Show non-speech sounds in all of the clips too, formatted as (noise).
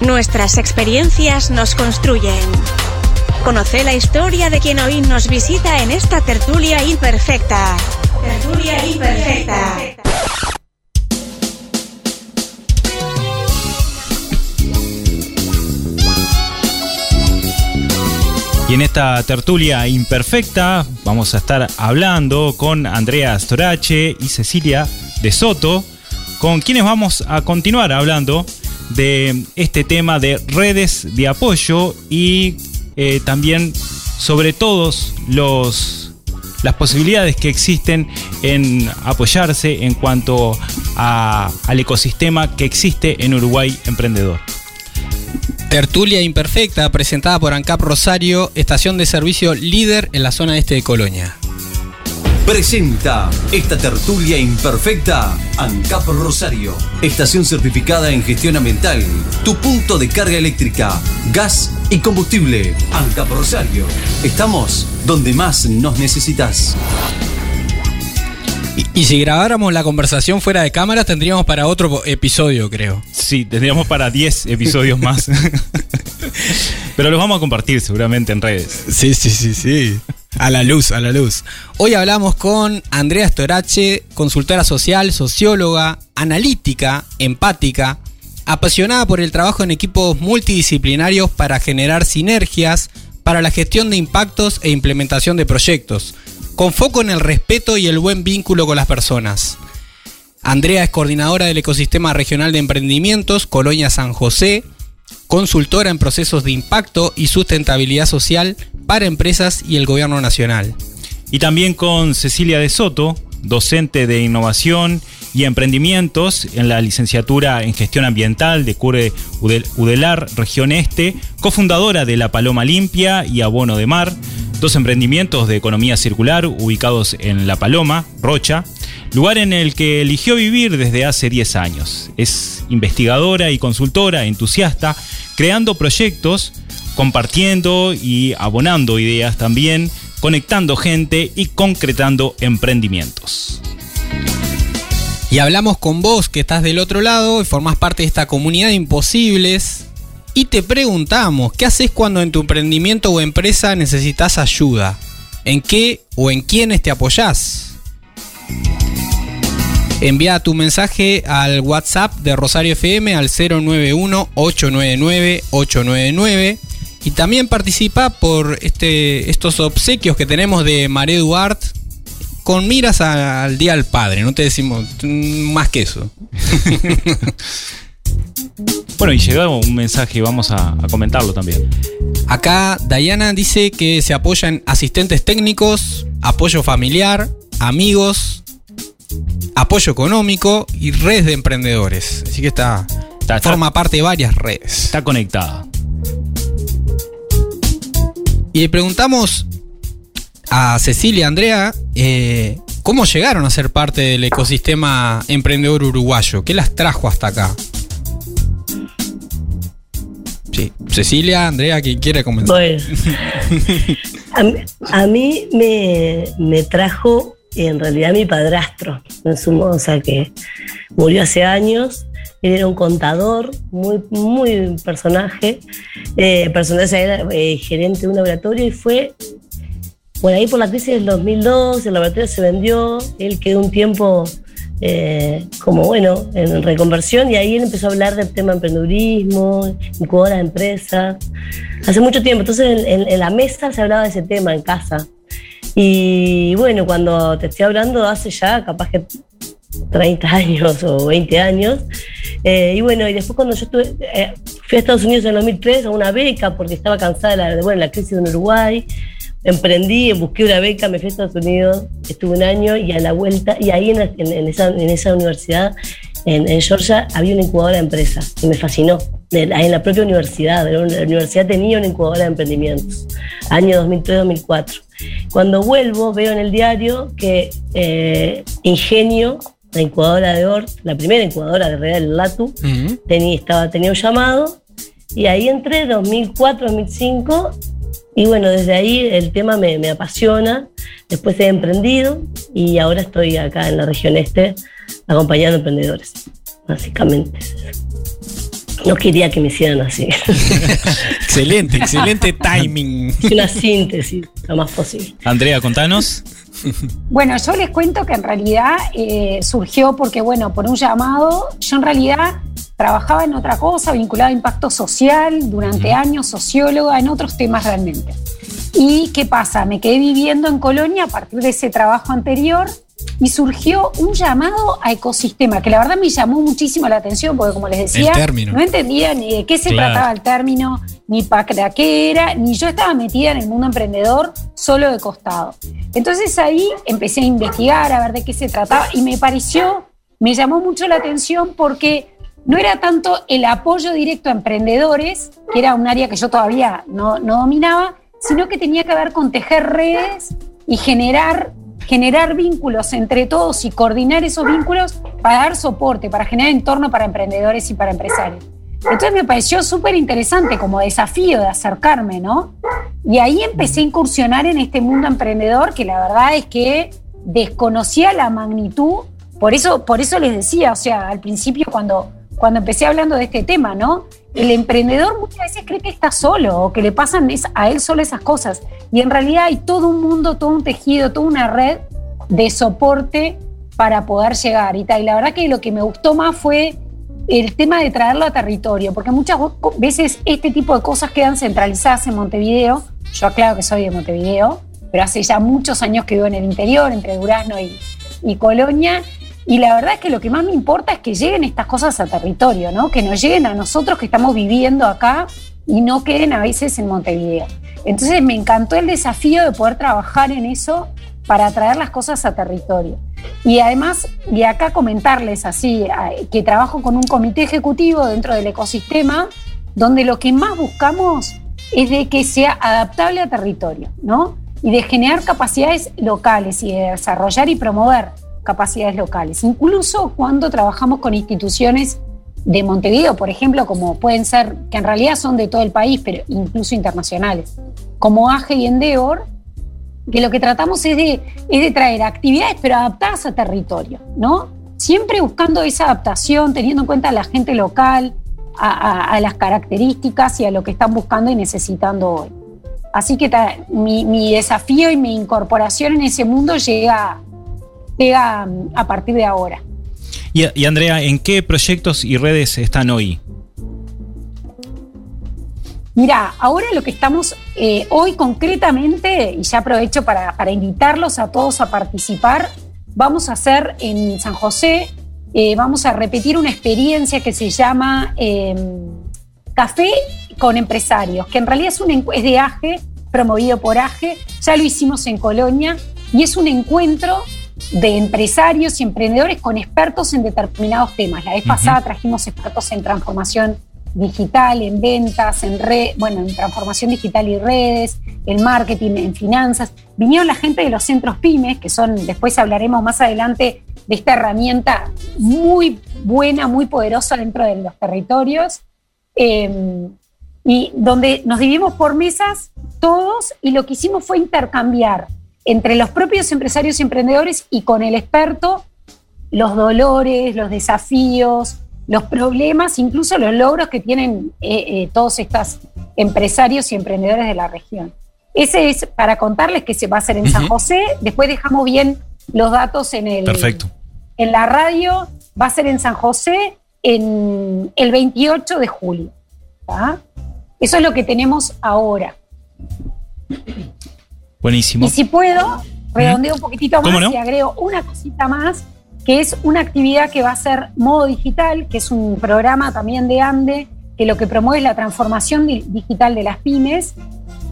Nuestras experiencias nos construyen. Conoce la historia de quien hoy nos visita en esta tertulia imperfecta. Tertulia imperfecta. Y en esta tertulia imperfecta vamos a estar hablando con Andrea Storace y Cecilia de Soto, con quienes vamos a continuar hablando de este tema de redes de apoyo y eh, también sobre todos los las posibilidades que existen en apoyarse en cuanto a- al ecosistema que existe en Uruguay Emprendedor. Tertulia Imperfecta, presentada por ANCAP Rosario, estación de servicio líder en la zona este de Colonia. Presenta esta tertulia imperfecta ANCAP Rosario, estación certificada en gestión ambiental, tu punto de carga eléctrica, gas y combustible. ANCAP Rosario, estamos donde más nos necesitas. Y, y si grabáramos la conversación fuera de cámara, tendríamos para otro episodio, creo. Sí, tendríamos para 10 episodios más. (laughs) Pero los vamos a compartir seguramente en redes. Sí, sí, sí, sí. A la luz, a la luz. Hoy hablamos con Andrea Storace, consultora social, socióloga, analítica, empática, apasionada por el trabajo en equipos multidisciplinarios para generar sinergias para la gestión de impactos e implementación de proyectos, con foco en el respeto y el buen vínculo con las personas. Andrea es coordinadora del ecosistema regional de emprendimientos Colonia San José, consultora en procesos de impacto y sustentabilidad social para empresas y el gobierno nacional. Y también con Cecilia de Soto, docente de innovación y emprendimientos en la licenciatura en gestión ambiental de CURE Udel- Udelar, región este, cofundadora de La Paloma Limpia y Abono de Mar, dos emprendimientos de economía circular ubicados en La Paloma, Rocha, lugar en el que eligió vivir desde hace 10 años. Es investigadora y consultora entusiasta, creando proyectos, compartiendo y abonando ideas también, conectando gente y concretando emprendimientos. Y hablamos con vos que estás del otro lado y formás parte de esta comunidad de imposibles. Y te preguntamos, ¿qué haces cuando en tu emprendimiento o empresa necesitas ayuda? ¿En qué o en quiénes te apoyás? Envía tu mensaje al WhatsApp de Rosario FM al 091-899-899 y también participa por este, estos obsequios que tenemos de Maré Duarte con miras a- al Día del Padre, no te decimos mm, más que eso. (laughs) Bueno, y llegó un mensaje, vamos a, a comentarlo también. Acá Diana dice que se apoya en asistentes técnicos, apoyo familiar, amigos, apoyo económico y redes de emprendedores. Así que está, Está- está- forma parte de varias redes. Está conectada. Y le preguntamos a Cecilia, Andrea, eh, ¿cómo llegaron a ser parte del ecosistema emprendedor uruguayo? ¿Qué las trajo hasta acá? Sí, Cecilia, Andrea, ¿quién quiere comenzar? Bueno, a, mí- me, me trajo en realidad mi padrastro, en su o sea que murió hace años. Era un contador, muy, muy personaje. Eh, personaje era eh, gerente de un laboratorio y fue por ahí por la crisis del 2002, el laboratorio se vendió, él quedó un tiempo eh, como bueno, en reconversión y ahí él empezó a hablar del tema emprendedurismo, incubadora de empresas, hace mucho tiempo, entonces en, en- en la mesa se hablaba de ese tema en casa. Y bueno, cuando te estoy hablando hace ya capaz que 30 años o 20 años. Eh, y bueno, y después cuando yo estuve, eh, fui a Estados Unidos en 2003 a una beca porque estaba cansada de la, bueno, la crisis en Uruguay. Emprendí, busqué una beca, me fui a Estados Unidos, estuve un año y a la vuelta, y ahí en, en- en esa, en esa universidad, en, Georgia, había una incubadora de empresas y me fascinó. En la propia universidad, la universidad tenía una incubadora de emprendimientos, año 2003-2004. Cuando vuelvo, veo en el diario que eh, Ingenio, la incubadora de ORT, la primera incubadora de Real Latu, Ujú. tenía, estaba, tenía un llamado y ahí entré 2004, 2005 y bueno, desde ahí el tema me, me apasiona. Después he emprendido y ahora estoy acá en la región este acompañando emprendedores, básicamente. no quería que me hicieran así. (laughs) excelente, excelente timing. Una síntesis, lo más posible. Andrea, contanos. (laughs) Bueno, yo les cuento que en realidad eh, surgió porque, bueno, por un llamado, yo en realidad trabajaba en otra cosa, vinculada a impacto social, durante años socióloga, en otros temas realmente. ¿Y qué pasa? Me quedé viviendo en Colonia a partir de ese trabajo anterior y surgió un llamado a ecosistema, que la verdad me llamó muchísimo la atención, porque como les decía, no entendía ni de qué se trataba el término, ni para qué era, ni yo estaba metida en el mundo emprendedor solo de costado. Entonces ahí empecé a investigar, a ver de qué se trataba, y me pareció, me llamó mucho la atención porque no era tanto el apoyo directo a emprendedores, que era un área que yo todavía no, no dominaba, sino que tenía que ver con tejer redes y generar generar vínculos entre todos y coordinar esos vínculos para dar soporte, para generar entorno para emprendedores y para empresarios. Entonces me pareció súper interesante como desafío de acercarme, ¿no? Y ahí empecé a incursionar en este mundo emprendedor que la verdad es que desconocía la magnitud. Por eso, por eso les decía, o sea, al principio cuando, cuando empecé hablando de este tema, ¿no? El emprendedor muchas veces cree que está solo o que le pasan a él solo esas cosas. Y en realidad hay todo un mundo, todo un tejido, toda una red de soporte para poder llegar. Y, y la verdad que lo que me gustó más fue el tema de traerlo a territorio, porque muchas veces este tipo de cosas quedan centralizadas en Montevideo. Yo aclaro que soy de Montevideo, pero hace ya muchos años que vivo en el interior, entre Durazno y, Colonia, y la verdad es que lo que más me importa es que lleguen estas cosas a territorio, ¿no? Que nos lleguen a nosotros que estamos viviendo acá y no queden a veces en Montevideo. Entonces me encantó el desafío de poder trabajar en eso para traer las cosas a territorio. Y además, y acá comentarles así, que trabajo con un comité ejecutivo dentro del ecosistema, donde lo que más buscamos es de que sea adaptable a territorio, ¿no? Y de generar capacidades locales y de desarrollar y promover capacidades locales, incluso cuando trabajamos con instituciones de Montevideo, por ejemplo, como pueden ser, que en realidad son de todo el país, pero incluso internacionales, como AGE y Endeavor, que lo que tratamos es de, es de traer actividades, pero adaptadas a territorio, ¿no? Siempre buscando esa adaptación, teniendo en cuenta a la gente local, a, las características y a lo que están buscando y necesitando hoy. Así que mi, mi desafío y mi incorporación en ese mundo llega llega mm, a partir de ahora. Y, Andrea, ¿en qué proyectos y redes están hoy? Mira, ahora lo que estamos eh, hoy concretamente, y ya aprovecho para, invitarlos a todos a participar, vamos a hacer en San José, eh, vamos a repetir una experiencia que se llama em, Café con Empresarios, que en realidad es, un, es de AGE, promovido por AGE, ya lo hicimos en Colonia, y es un encuentro de empresarios y emprendedores con expertos en determinados temas. La vez pasada trajimos expertos en transformación digital, en ventas, en red, bueno, en transformación digital y redes, en marketing, en finanzas. Vinieron la gente de los centros pymes, que son, después hablaremos más adelante de esta herramienta muy buena, muy poderosa dentro de los territorios, em, y donde nos dividimos por mesas todos y lo que hicimos fue intercambiar entre los propios empresarios y emprendedores y con el experto los dolores, los desafíos, los problemas, incluso los logros que tienen eh, eh, todos estos empresarios y emprendedores de la región. Ese es para contarles que se va a hacer en San José. Después dejamos bien los datos en el. Perfecto. En la radio va a ser en San José en el 28 de julio. Eso es lo que tenemos ahora. Buenísimo. Y si puedo, redondeo un poquitito más y agrego una cosita más, que es una actividad que va a ser Modo Digital, que es un programa también de ANDE, que lo que promueve es la transformación digital de las pymes,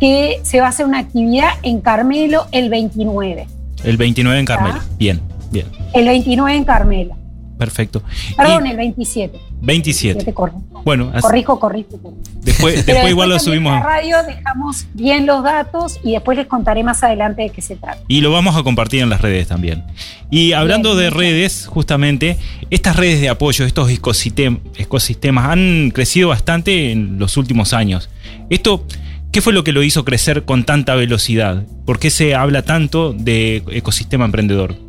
que se va a hacer una actividad en Carmelo el 29. El 29 en Carmelo, bien, bien. El 29 en Carmelo. Perfecto. Perdón, el 27. 27. Bueno, corrijo, corrijo. Después, después, igual lo subimos. En la radio dejamos bien los datos y después les contaré más adelante de qué se trata. Y lo vamos a compartir en las redes también. Y hablando de redes, justamente, estas redes de apoyo, estos ecosistemas han crecido bastante en los últimos años. Esto, ¿qué fue lo que lo hizo crecer con tanta velocidad? ¿Por qué se habla tanto de ecosistema emprendedor?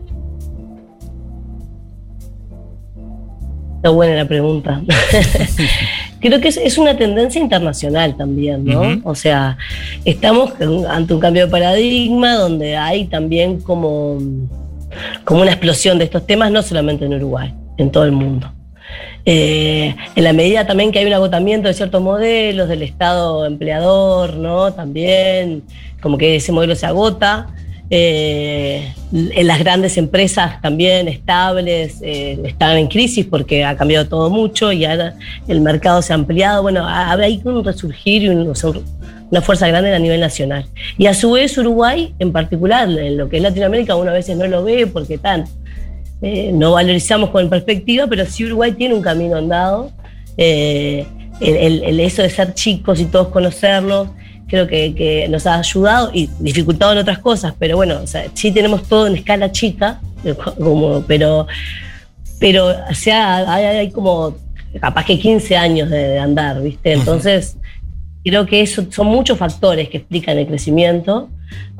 Está buena la pregunta. (laughs) Creo que es, una tendencia internacional también, ¿no? O sea, estamos ante un cambio de paradigma donde hay también como, como una explosión de estos temas, no solamente en Uruguay, en todo el mundo. Eh, en la medida también que hay un agotamiento de ciertos modelos del Estado empleador, ¿no? También, como que ese modelo se agota. Eh, en las grandes empresas también estables eh, están en crisis porque ha cambiado todo mucho y ahora el mercado se ha ampliado. Bueno, hay un resurgir y una fuerza grande a nivel nacional. Y a su vez Uruguay, en particular, en lo que es Latinoamérica, uno a veces no lo ve porque tan, eh, no valorizamos con perspectiva, pero sí Uruguay tiene un camino andado. El, el, eso de ser chicos y todos conocernos creo que, nos ha ayudado y dificultado en otras cosas, pero bueno, o sea, sí tenemos todo en escala chica, (laughs) como, pero, pero o sea, hay, como capaz que 15 años de, andar, ¿viste? Entonces, creo que eso son muchos factores que explican el crecimiento,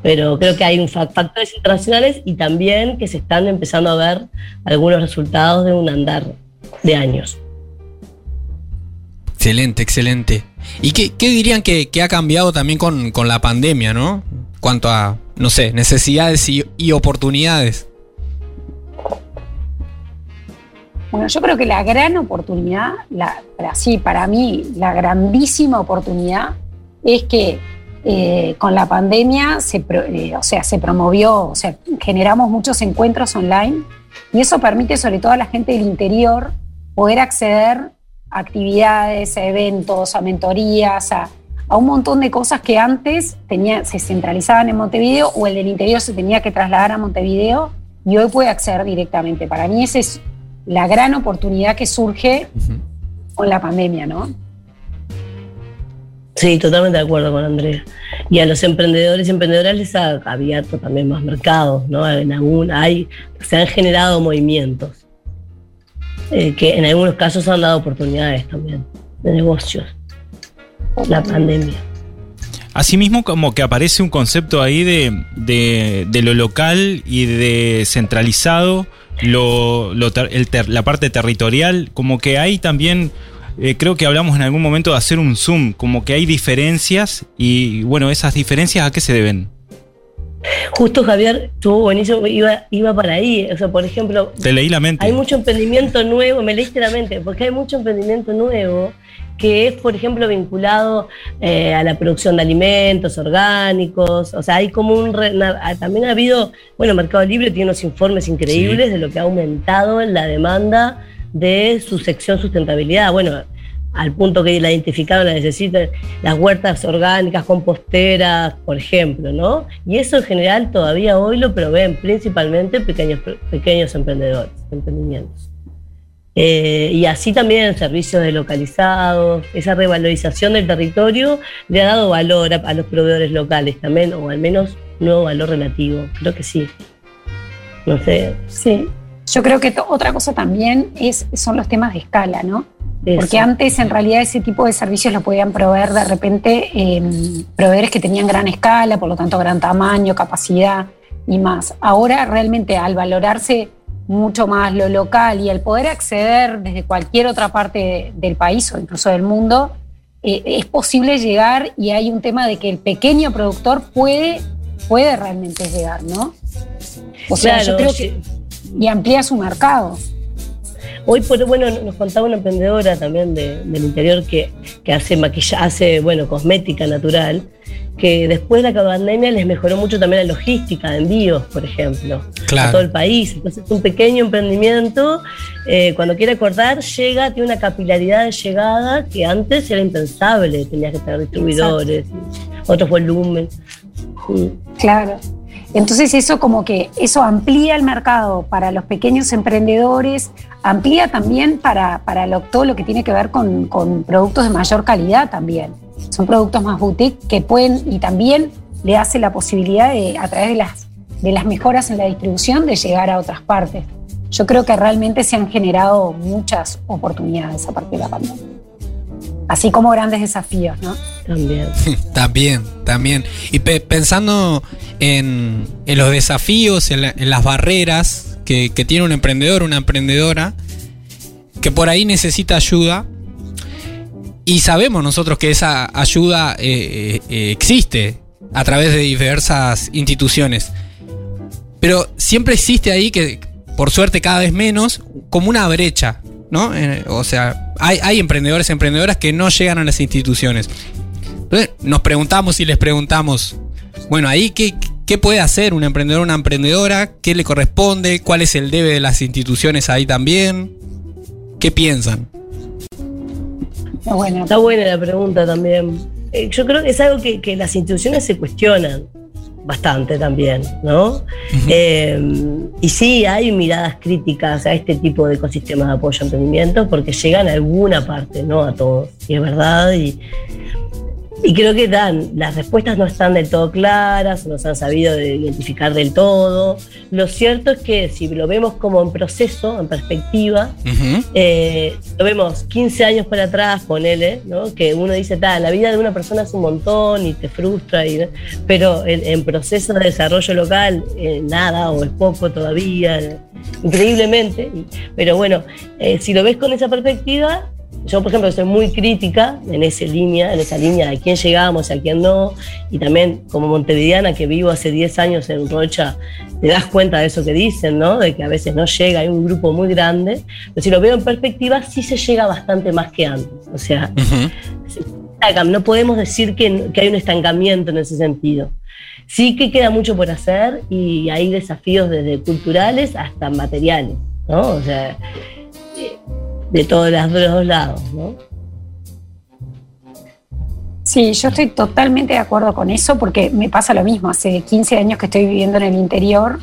pero creo que hay un factores internacionales y también que se están empezando a ver algunos resultados de un andar de años. Excelente, excelente. ¿Y qué, dirían que, ha cambiado también con, la pandemia, ¿no? Cuanto a, no sé, necesidades y, oportunidades. Bueno, yo creo que la gran oportunidad, la, sí, para mí, la grandísima oportunidad es que eh, con la pandemia se, eh, o sea, se promovió, o sea, generamos muchos encuentros online y eso permite sobre todo a la gente del interior poder acceder actividades, a eventos, a mentorías, a, un montón de cosas que antes tenía, se centralizaban en Montevideo o el del interior se tenía que trasladar a Montevideo y hoy puede acceder directamente. Para mí esa es la gran oportunidad que surge con la pandemia, ¿no? Sí, totalmente de acuerdo con Andrea. Y a los emprendedores y emprendedoras les ha abierto también más mercados, ¿no? En algún, hay, se han generado movimientos. Eh, que en algunos casos han dado oportunidades también de negocios, la pandemia. Asimismo, como que aparece un concepto ahí de, lo local y de centralizado, lo, la parte territorial, como que hay también, eh, creo que hablamos en algún momento de hacer un zoom, como que hay diferencias y bueno, esas diferencias a qué se deben. Justo Javier estuvo buenísimo, iba, iba para ahí. O sea, por ejemplo. Te leí la mente. Hay mucho emprendimiento nuevo, me leíste la mente, porque hay mucho emprendimiento nuevo que es, por ejemplo, vinculado eh, a la producción de alimentos orgánicos. O sea, hay como un. También ha habido. Bueno, Mercado Libre tiene unos informes increíbles de lo que ha aumentado la demanda de su sección sustentabilidad. Bueno, al punto que la identificaron, la necesitan, las huertas orgánicas, composteras, por ejemplo, ¿no? Y eso en general todavía hoy lo proveen principalmente pequeños, pequeños emprendedores, emprendimientos. Eh, y así también servicios delocalizados, esa revalorización del territorio le ha dado valor a, a los proveedores locales también, o al menos nuevo valor relativo, creo que sí. No sé. Sí, yo creo que otra cosa también es, son los temas de escala, ¿no? Porque antes en realidad ese tipo de servicios lo podían proveer de repente eh, proveedores que tenían gran escala, por lo tanto gran tamaño, capacidad y más. Ahora realmente al valorarse mucho más lo local y al poder acceder desde cualquier otra parte del país o incluso del mundo, eh, es posible llegar y hay un tema de que el pequeño productor puede, puede realmente llegar, ¿no? O sea, yo creo que... Y amplía su mercado. Hoy, por, bueno, nos contaba una emprendedora también del interior que, hace maquillaje, hace, bueno, cosmética natural, que después de la pandemia les mejoró mucho también la logística de envíos, por ejemplo, a todo el país. Entonces, un pequeño emprendimiento, eh, cuando quiere acordar, llega, tiene una capilaridad de llegada que antes era impensable, tenías que tener distribuidores, otros volúmenes. Claro. Entonces eso como que eso amplía el mercado para los pequeños emprendedores, amplía también para, para todo lo que tiene que ver con, productos de mayor calidad también. Son productos más boutique que pueden y también le hace la posibilidad de, a través de las, de las mejoras en la distribución de llegar a otras partes. Yo creo que realmente se han generado muchas oportunidades a partir de la pandemia así como grandes desafíos, ¿no? También. (laughs) también, también. Y pensando en, los desafíos, en, las barreras que, tiene un emprendedor, una emprendedora, que por ahí necesita ayuda. Y sabemos nosotros que esa ayuda eh, eh, existe a través de diversas instituciones. Pero siempre existe ahí que, por suerte cada vez menos, como una brecha, ¿no? Eh, o sea, hay, hay emprendedores, emprendedoras que no llegan a las instituciones. Entonces, nos preguntamos y les preguntamos, bueno, ahí qué, qué puede hacer un emprendedor, una emprendedora, qué le corresponde, cuál es el debe de las instituciones ahí también, qué piensan. Está buena, Está buena la pregunta también. Eh, yo creo que es algo que, que las instituciones se cuestionan bastante también, ¿no? eh, y sí, hay miradas críticas a este tipo de ecosistemas de apoyo a emprendimiento porque llegan a alguna parte, no a todos, y es verdad, y, y creo que dan, las respuestas no están del todo claras, no se han sabido identificar del todo. Lo cierto es que si lo vemos como en proceso, en perspectiva, uh -huh. eh, lo vemos 15 años para atrás, ponele, ¿no? que uno dice, la vida de una persona es un montón y te frustra, y, pero en, en, proceso de desarrollo local, eh, nada o es poco todavía, increíblemente. Pero bueno, eh, si lo ves con esa perspectiva, yo, por ejemplo, soy muy crítica en esa línea, en esa línea de a quién llegamos, a quién no, y también como montevideana que vivo hace 10 años en Rocha, te das cuenta de eso que dicen, ¿no? De que a veces no llega, hay un grupo muy grande, pero si lo veo en perspectiva, sí se llega bastante más que antes. O sea, uh -huh. no podemos decir que, que hay un estancamiento en ese sentido. Sí que queda mucho por hacer y hay desafíos desde culturales hasta materiales, ¿no? O sea, de todos los dos lados, ¿no? Sí, yo estoy totalmente de acuerdo con eso porque me pasa lo mismo. Hace 15 años que estoy viviendo en el interior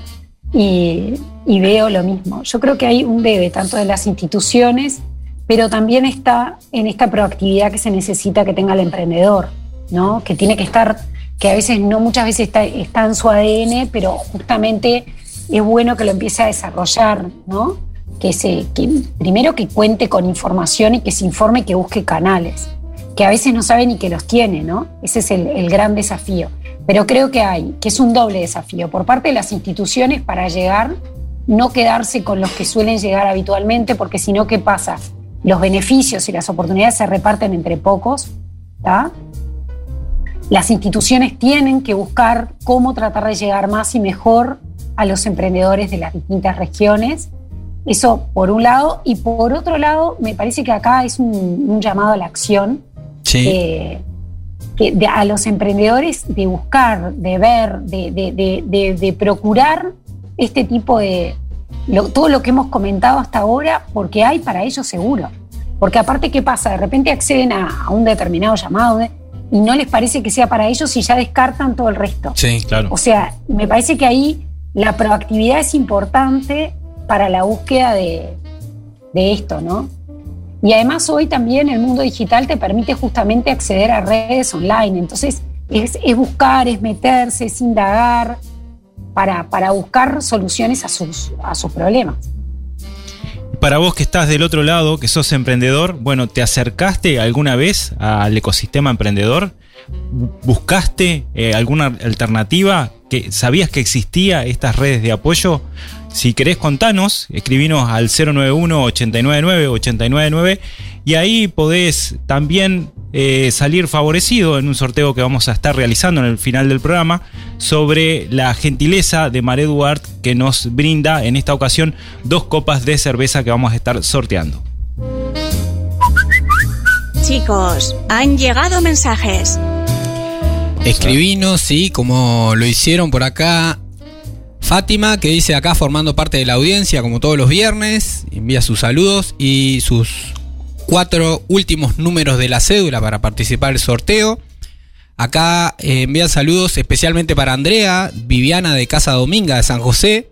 y, veo lo mismo. Yo creo que hay un debe tanto de las instituciones, pero también está en esta proactividad que se necesita que tenga el emprendedor, ¿no? Que tiene que estar, que a veces no muchas veces está en su ADN, pero justamente es bueno que lo empiece a desarrollar, ¿no? Que, se, que primero que cuente con información y que se informe y que busque canales, que a veces no sabe ni que los tiene, ¿no? Ese es el, gran desafío. Pero creo que hay, que es un doble desafío por parte de las instituciones para llegar, no quedarse con los que suelen llegar habitualmente, porque si no, ¿qué pasa? Los beneficios y las oportunidades se reparten entre pocos, ¿está? Las instituciones tienen que buscar cómo tratar de llegar más y mejor a los emprendedores de las distintas regiones eso por un lado. Y por otro lado, me parece que acá es un, un llamado a la acción. Sí. Eh, que de, a los emprendedores de buscar, de ver, de, de, de procurar este tipo de. Lo, todo lo que hemos comentado hasta ahora, porque hay para ellos seguro. Porque aparte, ¿qué pasa? De repente acceden a, a un determinado llamado y no les parece que sea para ellos y ya descartan todo el resto. Sí, claro. O sea, me parece que ahí la proactividad es importante para la búsqueda de, de, esto, ¿no? Y además hoy también el mundo digital te permite justamente acceder a redes online, entonces es, es buscar, es meterse, es indagar para, para buscar soluciones a sus, a sus problemas. Para vos que estás del otro lado, que sos emprendedor, bueno, ¿te acercaste alguna vez al ecosistema emprendedor? ¿Buscaste eh, alguna alternativa? ¿Que ¿Sabías que existía estas redes de apoyo? Si querés contanos, escribinos al 091-899-899 y ahí podés también eh, salir favorecido en un sorteo que vamos a estar realizando en el final del programa sobre la gentileza de Mare Duarte que nos brinda en esta ocasión dos copas de cerveza que vamos a estar sorteando. Chicos, han llegado mensajes. Escribinos, sí, como lo hicieron por acá Fátima, que dice acá formando parte de la audiencia como todos los viernes, envía sus saludos y sus cuatro últimos números de la cédula para participar del sorteo. Acá eh, envía saludos especialmente para Andrea, Viviana de Casa Dominga de San José.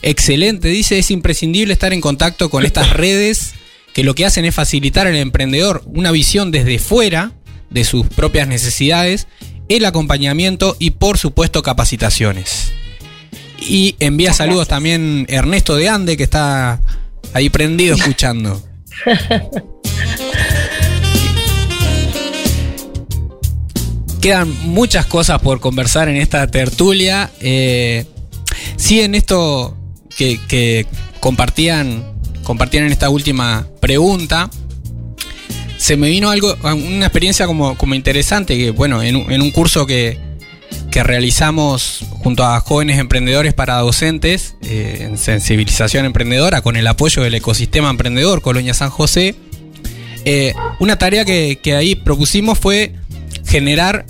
Excelente, dice, es imprescindible estar en contacto con estas (laughs) redes que lo que hacen es facilitar al emprendedor una visión desde fuera de sus propias necesidades, el acompañamiento y por supuesto capacitaciones. Y envía saludos también Ernesto de Ande, que está ahí prendido escuchando. (laughs) Quedan muchas cosas por conversar en esta tertulia. Eh, sí, en esto que, que compartían compartían en esta última pregunta, se me vino algo, una experiencia como, como interesante, que bueno, en un curso que, que realizamos junto a jóvenes emprendedores para docentes eh, en sensibilización emprendedora con el apoyo del ecosistema emprendedor Colonia San José, eh, una tarea que, que ahí propusimos fue generar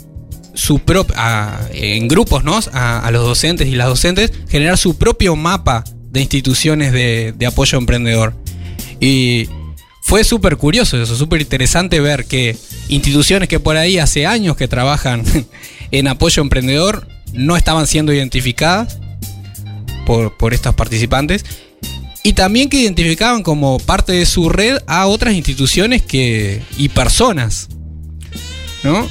su propia, en grupos, ¿no? A, a los docentes y las docentes, generar su propio mapa de instituciones de, de apoyo emprendedor. Y fue súper curioso eso, súper interesante ver que instituciones que por ahí hace años que trabajan (laughs) en apoyo emprendedor no estaban siendo identificadas por, por estos participantes y también que identificaban como parte de su red a otras instituciones que, y personas. ¿No?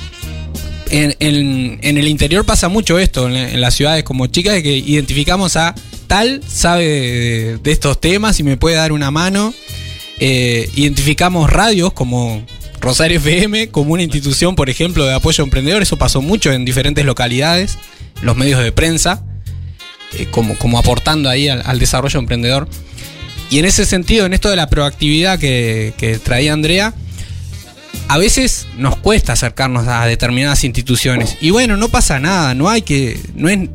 En, el interior pasa mucho esto, en, las ciudades como chicas, que identificamos a tal, sabe de estos temas y me puede dar una mano. Eh, identificamos radios como Rosario FM como una institución, por ejemplo, de apoyo a emprendedores. Eso pasó mucho en diferentes localidades, los medios de prensa, eh, como, como aportando ahí al, desarrollo emprendedor. Y en ese sentido, en esto de la proactividad que, que traía Andrea, a veces nos cuesta acercarnos a determinadas instituciones. Y bueno, no pasa nada, no hay que. No es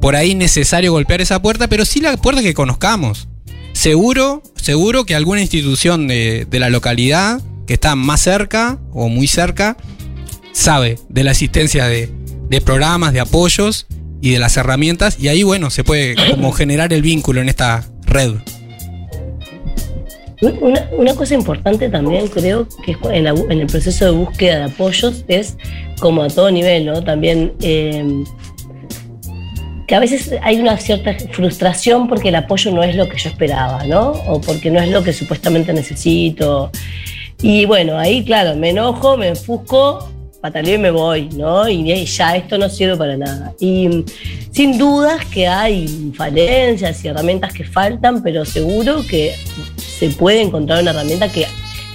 por ahí necesario golpear esa puerta, pero sí la puerta que conozcamos. Seguro, seguro que alguna institución de, de la localidad que está más cerca o muy cerca sabe de la existencia de, de programas, de apoyos y de las herramientas. Y ahí, bueno, se puede como generar el vínculo en esta red. Una, cosa importante también creo que en, en el proceso de búsqueda de apoyos es como a todo nivel, ¿no? También eh, que a veces hay una cierta frustración porque el apoyo no es lo que yo esperaba, ¿no? O porque no es lo que supuestamente necesito. Y bueno, ahí claro, me enojo, me enfusco, pataleo y me voy, ¿no? Y ya esto no sirve para nada. Y mm, sin dudas que hay falencias y herramientas que faltan, pero seguro que se puede encontrar una herramienta que,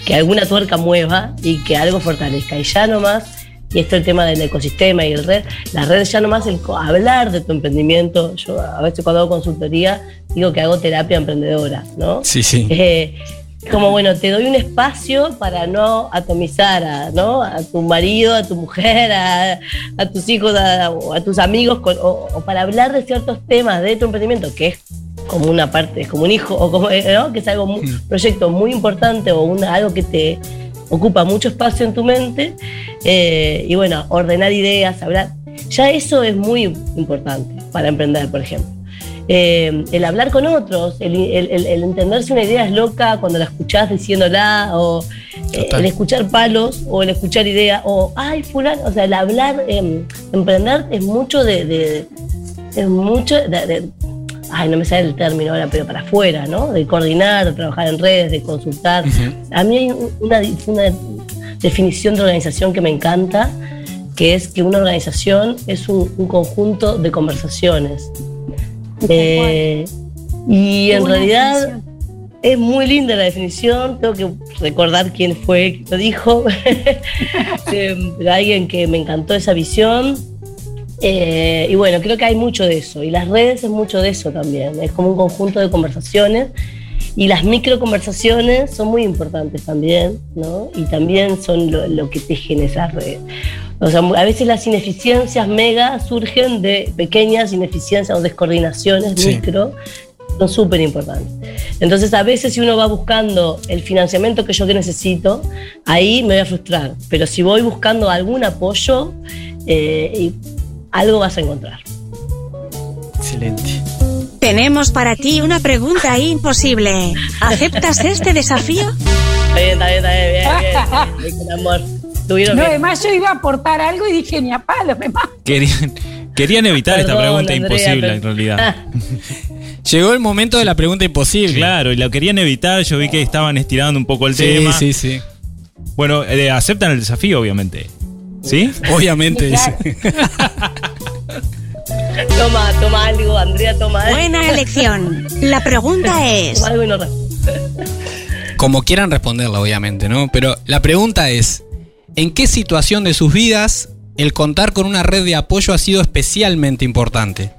que alguna tuerca mueva y que algo fortalezca. Y ya nomás, y esto es el tema del ecosistema y el red, la red ya nomás el hablar de tu emprendimiento. Yo a veces cuando hago consultoría digo que hago terapia emprendedora, ¿no? Sí, sí. Eh, como bueno, te doy un espacio para no atomizar a, ¿no? a tu marido, a tu mujer, a, a tus hijos, a, a tus amigos, con- o, o para hablar de ciertos temas de tu emprendimiento, que es como una parte, es como un hijo, o como, ¿no? que es algo un proyecto muy importante o una, algo que te ocupa mucho espacio en tu mente. eh, y bueno, ordenar ideas, hablar. Ya eso es muy importante para emprender, por ejemplo. Eh, el hablar con otros, el, el- el- el entender si una idea es loca cuando la escuchás diciéndola, o eh, el escuchar palos, o el escuchar ideas, o ay, fulano, o sea, el hablar, eh, emprender es mucho de, de- es mucho de- ay, no me sale el término ahora, pero para afuera, ¿no? De coordinar, de trabajar en redes, de consultar. A mí hay una, una definición de organización que me encanta, que es que una organización es un, un conjunto de conversaciones. Eh, y en realidad definición. es muy linda la definición, tengo que recordar quién fue que lo dijo, (laughs) (laughs) Eh, alguien que me encantó esa visión. Eh, y bueno, creo que hay mucho de eso, y las redes es mucho de eso también, es como un conjunto de conversaciones, y las micro conversaciones son muy importantes también, ¿no? Y también son lo, lo que tejen esas redes. O sea, a veces las ineficiencias mega surgen de pequeñas ineficiencias o descoordinaciones Sí. micro son súper importantes. Entonces, a veces si uno va buscando el financiamiento que yo que necesito, ahí me voy a frustrar. Pero si voy buscando algún apoyo, eh, y algo vas a encontrar. Excelente. Tenemos para ti una pregunta imposible. ¿Aceptas este desafío? Está bien, está bien, está bien, bien, bien, amor. Tuvieron No, bien. además yo iba a aportar algo y dije, ni a palo, me mato. Querían, querían evitar esta pregunta Andrea, imposible pero- en realidad. (laughs) Llegó el momento de la pregunta imposible. Claro, y lo querían evitar, yo vi que estaban estirando un poco el Sí, tema. sí, sí. Bueno, eh, aceptan el desafío, obviamente. ¿Sí? Obviamente, dice. (laughs) Toma, toma algo, Andrea, toma algo. Buena elección. La pregunta es, Toma algo y no responde. Como quieran responderla, obviamente, ¿no? Pero la pregunta es: ¿en qué situación de sus vidas el contar con una red de apoyo ha sido especialmente importante?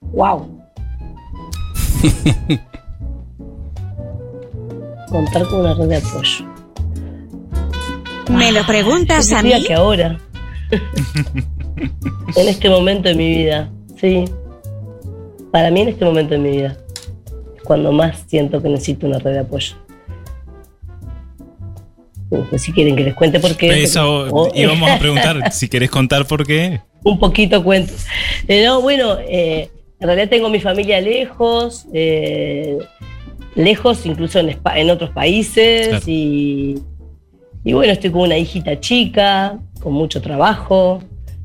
Wow. (laughs) Contar con una red de apoyo. ¿Me lo preguntas a mí? que ahora. (laughs) en este momento de mi vida, sí. Para mí en este momento de mi vida. Es cuando más siento que necesito una red de apoyo. Si quieren que les cuente por qué. Eso O- íbamos a preguntar (laughs) si querés contar por qué. un poquito cuento. Eh, no, bueno, eh, en realidad tengo mi familia lejos, eh, lejos incluso en, otros países Claro. y, y bueno, estoy con una hijita chica, con mucho trabajo,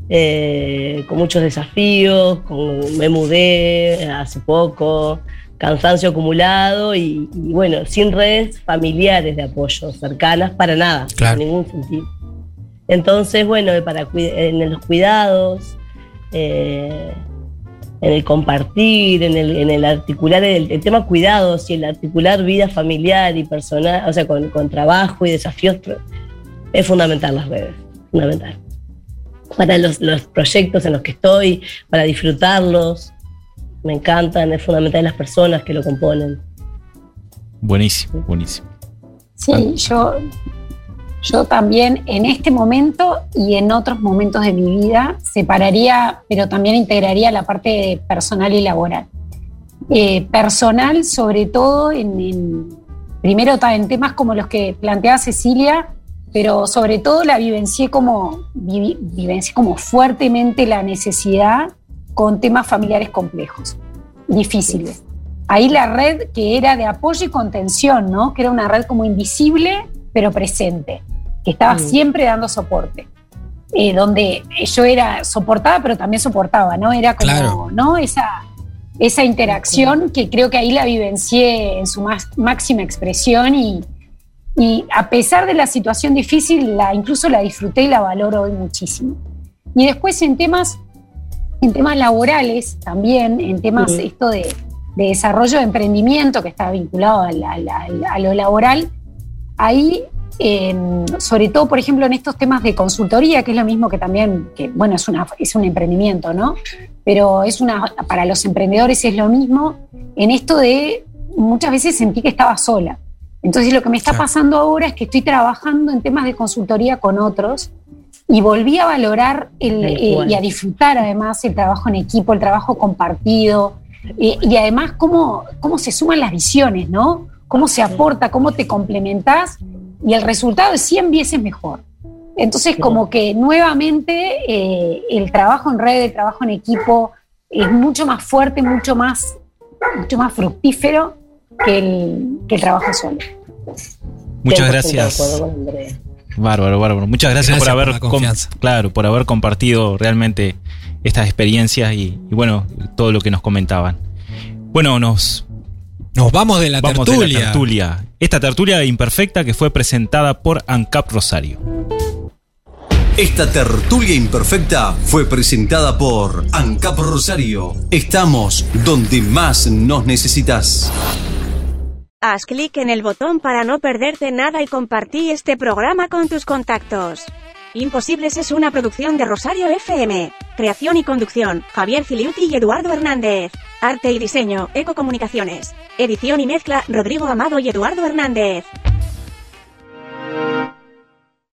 eh, con muchos desafíos, con- me mudé hace poco, cansancio acumulado y, y bueno, sin redes familiares de apoyo cercanas para nada, Claro. en ningún sentido. Entonces, bueno, para en los cuidados, eh, en el compartir, en el, en el articular, el, el tema cuidados y el articular vida familiar y personal, o sea, con, con trabajo y desafíos, es fundamental las redes, fundamental. Para los, los proyectos en los que estoy, para disfrutarlos, me encantan, es fundamental las personas que lo componen. Buenísimo, buenísimo. Sí, yo, yo también en este momento y en otros momentos de mi vida separaría, pero también integraría la parte personal y laboral. Eh, personal, sobre todo en, en- primero en temas como los que planteaba Cecilia, pero sobre todo la vivencié como, vivencié como fuertemente la necesidad con temas familiares complejos, difíciles. Ahí la red que era de apoyo y contención, ¿no? Que era una red como invisible, pero presente, que estaba Mm. siempre dando soporte. Eh, donde yo era soportada, pero también soportaba, ¿no? Era como, Claro. ¿no? Esa, esa interacción que creo que ahí la vivencié en su más, máxima expresión y, y a pesar de la situación difícil, la, incluso la disfruté y la valoro hoy muchísimo. Y después en temas, en temas laborales también, en temas esto de, de desarrollo de emprendimiento que está vinculado a, la- la- a lo laboral, ahí, eh, sobre todo, por ejemplo, en estos temas de consultoría, que es lo mismo que también, que bueno, es, una, es un emprendimiento, ¿no? Pero es una, para los emprendedores es lo mismo, en esto de muchas veces sentí que estaba sola. Entonces lo que me está pasando ahora es que estoy trabajando en temas de consultoría con otros y volví a valorar el, eh, y a disfrutar además el trabajo en equipo, el trabajo compartido eh, y además cómo, cómo se suman las visiones, ¿no? Cómo se aporta, cómo te complementás y el resultado es 100 veces mejor. Entonces, como que nuevamente eh, el trabajo en red, el trabajo en equipo es mucho más fuerte, mucho más, mucho más fructífero que el, que el trabajo solo. Muchas 100% gracias. Bárbaro, bárbaro. Muchas gracias, Gracias por por haber la com- confianza. claro, por haber compartido realmente estas experiencias y, y bueno, todo lo que nos comentaban. Bueno, nos Nos vamos de la vamos tertulia. de la tertulia. Esta tertulia imperfecta que fue presentada por ANCAP Rosario. Esta tertulia imperfecta fue presentada por ANCAP Rosario. Estamos donde más nos necesitas. Haz clic en el botón para no perderte nada y compartí este programa con tus contactos. Imposibles es una producción de Rosario FM. Creación y conducción, Javier Filiuti y Eduardo Hernández. Arte y diseño, Ecocomunicaciones. Edición y mezcla, Rodrigo Amado y Eduardo Hernández.